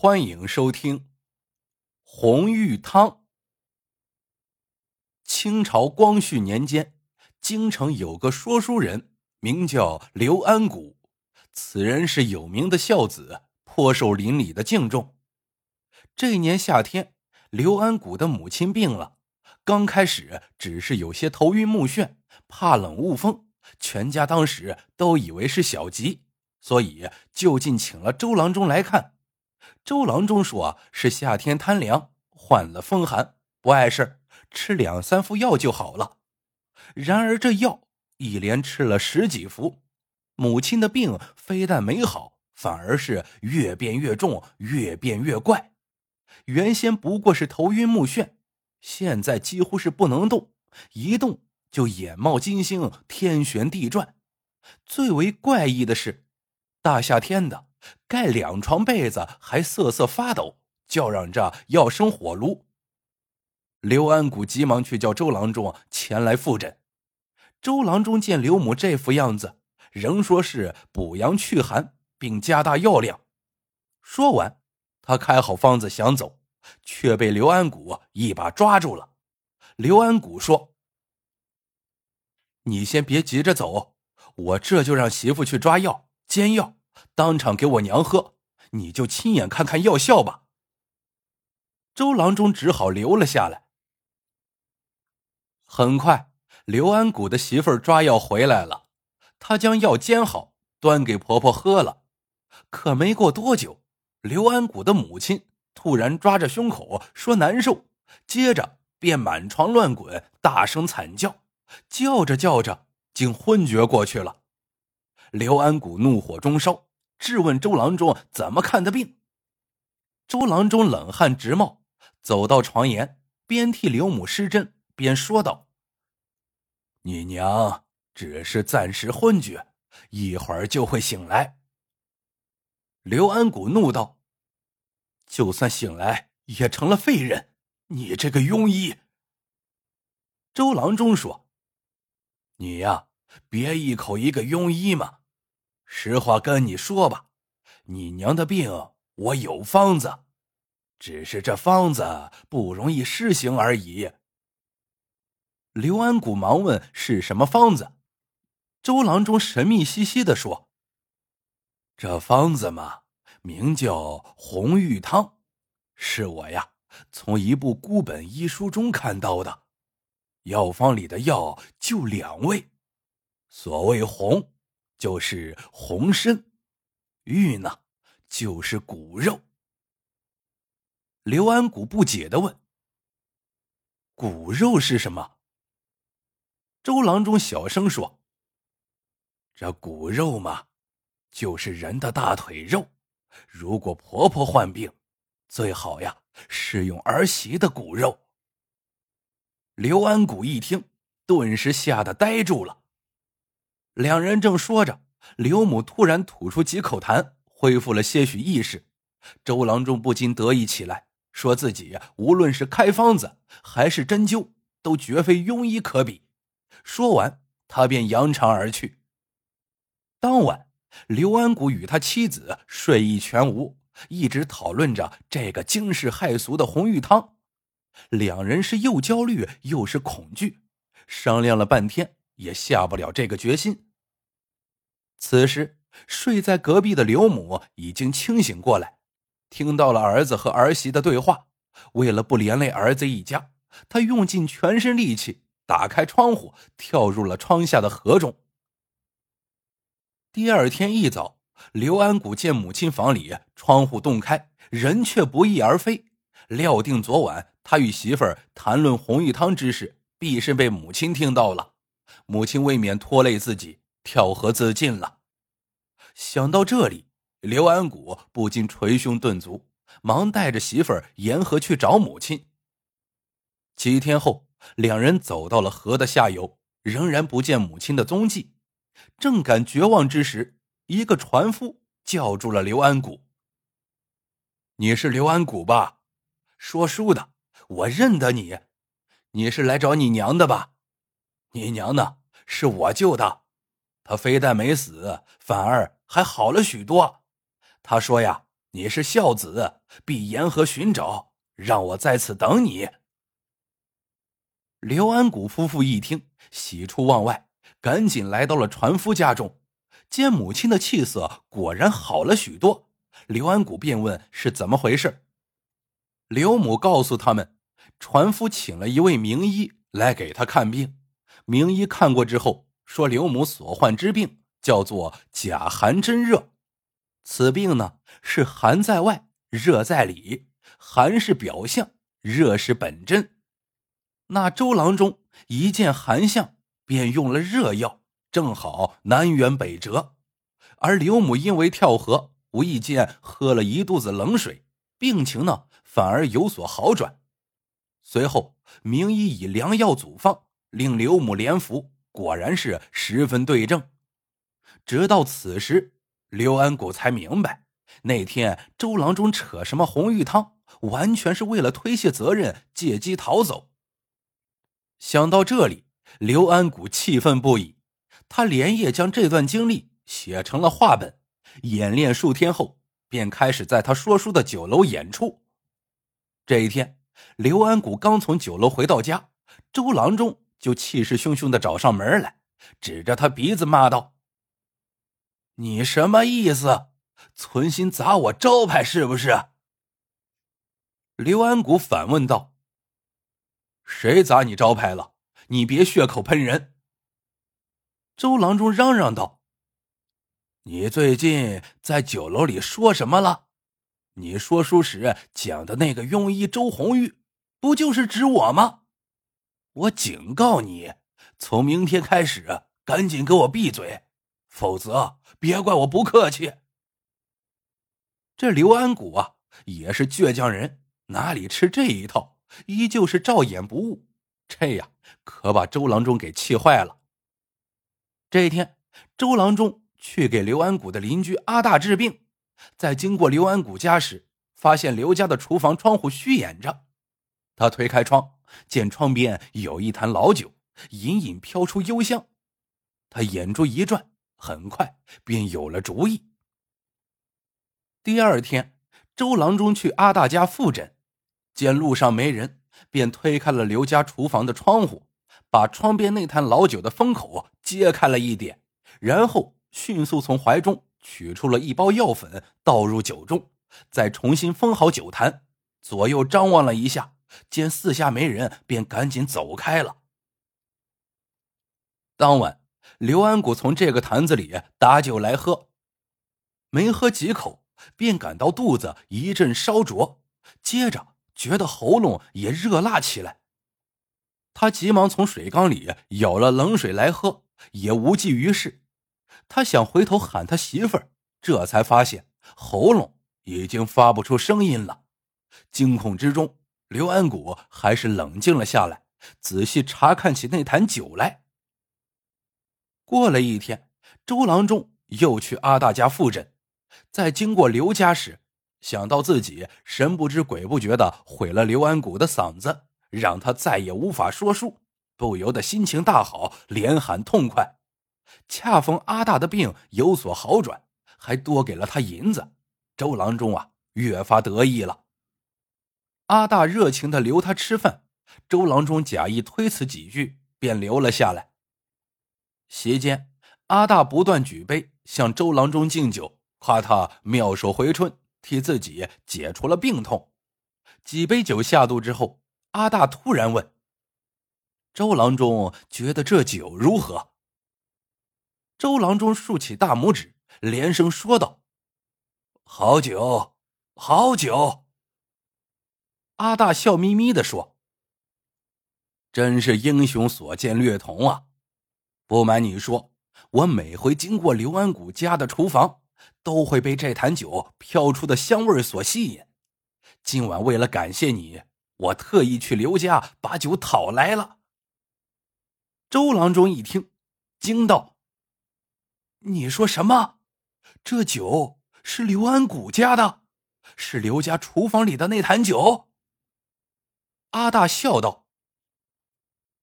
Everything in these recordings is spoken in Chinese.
欢迎收听《红玉汤》。清朝光绪年间，京城有个说书人，名叫刘安谷。此人是有名的孝子，颇受邻里的敬重。这年夏天，刘安谷的母亲病了。刚开始只是有些头晕目眩，怕冷误风，全家当时都以为是小疾，所以就近请了周郎中来看。周郎中说：“是夏天贪凉，患了风寒，不碍事，吃两三副药就好了。”然而这药一连吃了十几副，母亲的病非但没好，反而是越变越重，越变越怪。原先不过是头晕目眩，现在几乎是不能动，一动就眼冒金星，天旋地转。最为怪异的是，大夏天的。盖两床被子还瑟瑟发抖，叫嚷着要生火炉。刘安谷急忙去叫周郎中前来复诊。周郎中见刘母这副样子，仍说是补阳祛寒，并加大药量。说完，他开好方子想走，却被刘安谷一把抓住了。刘安谷说：“你先别急着走，我这就让媳妇去抓药煎药。”当场给我娘喝，你就亲眼看看药效吧。周郎中只好留了下来。很快，刘安谷的媳妇抓药回来了，她将药煎好，端给婆婆喝了。可没过多久，刘安谷的母亲突然抓着胸口说难受，接着便满床乱滚，大声惨叫，叫着叫着竟昏厥过去了。刘安谷怒火中烧。质问周郎中怎么看的病？周郎中冷汗直冒，走到床沿，边替刘母施针，边说道：“你娘只是暂时昏厥，一会儿就会醒来。”刘安谷怒道：“就算醒来，也成了废人！你这个庸医！”周郎中说：“你呀，别一口一个庸医嘛。”实话跟你说吧，你娘的病我有方子，只是这方子不容易施行而已。刘安谷忙问是什么方子，周郎中神秘兮兮的说：“这方子嘛，名叫红玉汤，是我呀从一部孤本医书中看到的。药方里的药就两味，所谓红。”就是红参，玉呢，就是骨肉。刘安谷不解的问：“骨肉是什么？”周郎中小声说：“这骨肉嘛，就是人的大腿肉。如果婆婆患病，最好呀是用儿媳的骨肉。”刘安谷一听，顿时吓得呆住了。两人正说着，刘母突然吐出几口痰，恢复了些许意识。周郎中不禁得意起来，说自己无论是开方子还是针灸，都绝非庸医可比。说完，他便扬长而去。当晚，刘安谷与他妻子睡意全无，一直讨论着这个惊世骇俗的红玉汤。两人是又焦虑又是恐惧，商量了半天也下不了这个决心。此时，睡在隔壁的刘母已经清醒过来，听到了儿子和儿媳的对话。为了不连累儿子一家，他用尽全身力气打开窗户，跳入了窗下的河中。第二天一早，刘安谷见母亲房里窗户洞开，人却不翼而飞，料定昨晚他与媳妇儿谈论红玉汤之事，必是被母亲听到了。母亲未免拖累自己。跳河自尽了。想到这里，刘安谷不禁捶胸顿足，忙带着媳妇儿沿河去找母亲。几天后，两人走到了河的下游，仍然不见母亲的踪迹。正感绝望之时，一个船夫叫住了刘安谷：“你是刘安谷吧？说书的，我认得你。你是来找你娘的吧？你娘呢？是我救的。”他非但没死，反而还好了许多。他说：“呀，你是孝子，必沿河寻找，让我在此等你。”刘安谷夫妇一听，喜出望外，赶紧来到了船夫家中，见母亲的气色果然好了许多。刘安谷便问是怎么回事。刘母告诉他们，船夫请了一位名医来给他看病。名医看过之后说，刘母所患之病叫做假寒真热，此病呢是寒在外，热在里，寒是表象，热是本真。那周郎中一见寒象，便用了热药，正好南辕北辙。而刘母因为跳河，无意间喝了一肚子冷水，病情呢反而有所好转。随后，名医以良药组方，令刘母连服，果然是十分对症。直到此时，刘安谷才明白，那天周郎中扯什么红玉汤，完全是为了推卸责任，借机逃走。想到这里，刘安谷气愤不已。他连夜将这段经历写成了话本，演练数天后，便开始在他说书的酒楼演出。这一天，刘安谷刚从酒楼回到家，周郎中就气势汹汹的找上门来，指着他鼻子骂道：“你什么意思？存心砸我招牌是不是？”刘安谷反问道。谁砸你招牌了？你别血口喷人！周郎中嚷嚷道：“你最近在酒楼里说什么了？你说书时讲的那个庸医周红玉，不就是指我吗？我警告你，从明天开始，赶紧给我闭嘴，否则别怪我不客气。”这刘安谷啊，也是倔强人，哪里吃这一套？依旧是照演不误，这样可把周郎中给气坏了。这一天，周郎中去给刘安谷的邻居阿大治病，在经过刘安谷家时，发现刘家的厨房窗户虚掩着。他推开窗，见窗边有一坛老酒，隐隐飘出幽香。他眼珠一转，很快便有了主意。第二天，周郎中去阿大家复诊。见路上没人，便推开了刘家厨房的窗户，把窗边那坛老酒的封口揭开了一点，然后迅速从怀中取出了一包药粉，倒入酒中，再重新封好酒坛，左右张望了一下，见四下没人，便赶紧走开了。当晚，刘安谷从这个坛子里打酒来喝，没喝几口，便感到肚子一阵烧灼，接着。觉得喉咙也热辣起来，他急忙从水缸里舀了冷水来喝，也无济于事。他想回头喊他媳妇儿，这才发现喉咙已经发不出声音了。惊恐之中，刘安谷还是冷静了下来，仔细查看起那坛酒来。过了一天，周郎中又去阿大家复诊，在经过刘家时。想到自己神不知鬼不觉的毁了刘安谷的嗓子，让他再也无法说书，不由得心情大好，连喊痛快。恰逢阿大的病有所好转，还多给了他银子，周郎中啊越发得意了。阿大热情的留他吃饭，周郎中假意推辞几句，便留了下来。席间，阿大不断举杯向周郎中敬酒，夸他妙手回春。替自己解除了病痛，几杯酒下肚之后，阿大突然问：“周郎中觉得这酒如何？”周郎中竖起大拇指，连声说道：“好酒，好酒。”阿大笑眯眯的说：“真是英雄所见略同啊！不瞒你说，我每回经过刘安谷家的厨房。”都会被这坛酒飘出的香味所吸引。今晚为了感谢你，我特意去刘家把酒讨来了。周郎中一听，惊道：“你说什么？这酒是刘安谷家的？是刘家厨房里的那坛酒？”阿大笑道：“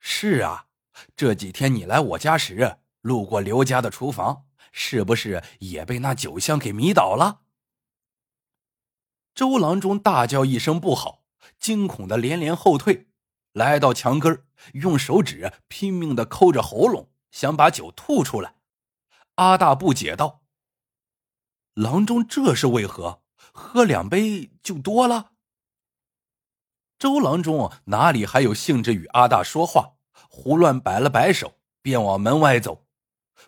是啊，这几天你来我家时，路过刘家的厨房。”是不是也被那酒香给迷倒了？周郎中大叫一声不好，惊恐的连连后退，来到墙根用手指拼命的抠着喉咙，想把酒吐出来。阿大不解道：“郎中这是为何？喝两杯就多了？”周郎中哪里还有兴致与阿大说话，胡乱摆了摆手，便往门外走。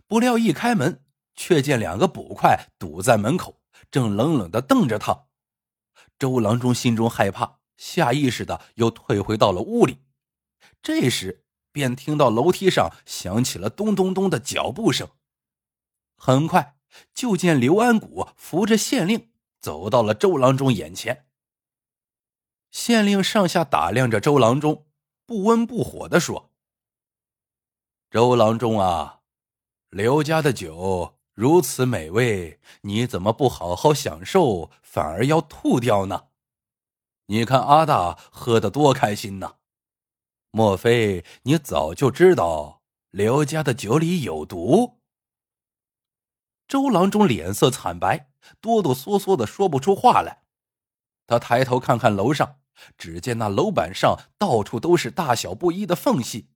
不料一开门，却见两个捕快堵在门口，正冷冷的瞪着他。周郎中心中害怕，下意识的又退回到了屋里。这时，便听到楼梯上响起了咚咚咚的脚步声。很快，就见刘安谷扶着县令走到了周郎中眼前。县令上下打量着周郎中，不温不火的说：“周郎中啊，刘家的酒如此美味，你怎么不好好享受，反而要吐掉呢？你看阿大喝的多开心呢！莫非你早就知道刘家的酒里有毒？”周郎中脸色惨白，哆哆嗦嗦的说不出话来。他抬头看看楼上，只见那楼板上到处都是大小不一的缝隙，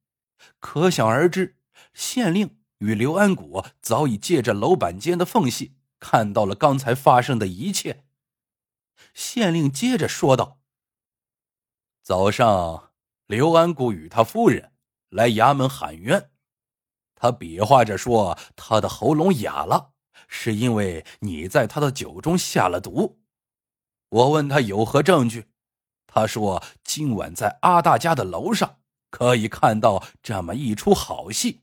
可想而知，县令与刘安谷早已借着楼板间的缝隙看到了刚才发生的一切。县令接着说道：“早上，刘安谷与他夫人来衙门喊冤，他比划着说他的喉咙哑了。”是因为你在他的酒中下了毒。我问他有何证据，他说今晚在阿大家的楼上可以看到这么一出好戏。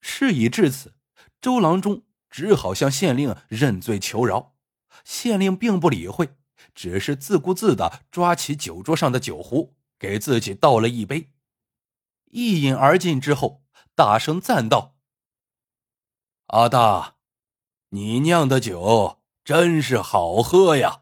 事已至此，周郎中只好向县令认罪求饶。县令并不理会，只是自顾自的抓起酒桌上的酒壶，给自己倒了一杯，一饮而尽之后，大声赞道。阿大，你酿的酒真是好喝呀！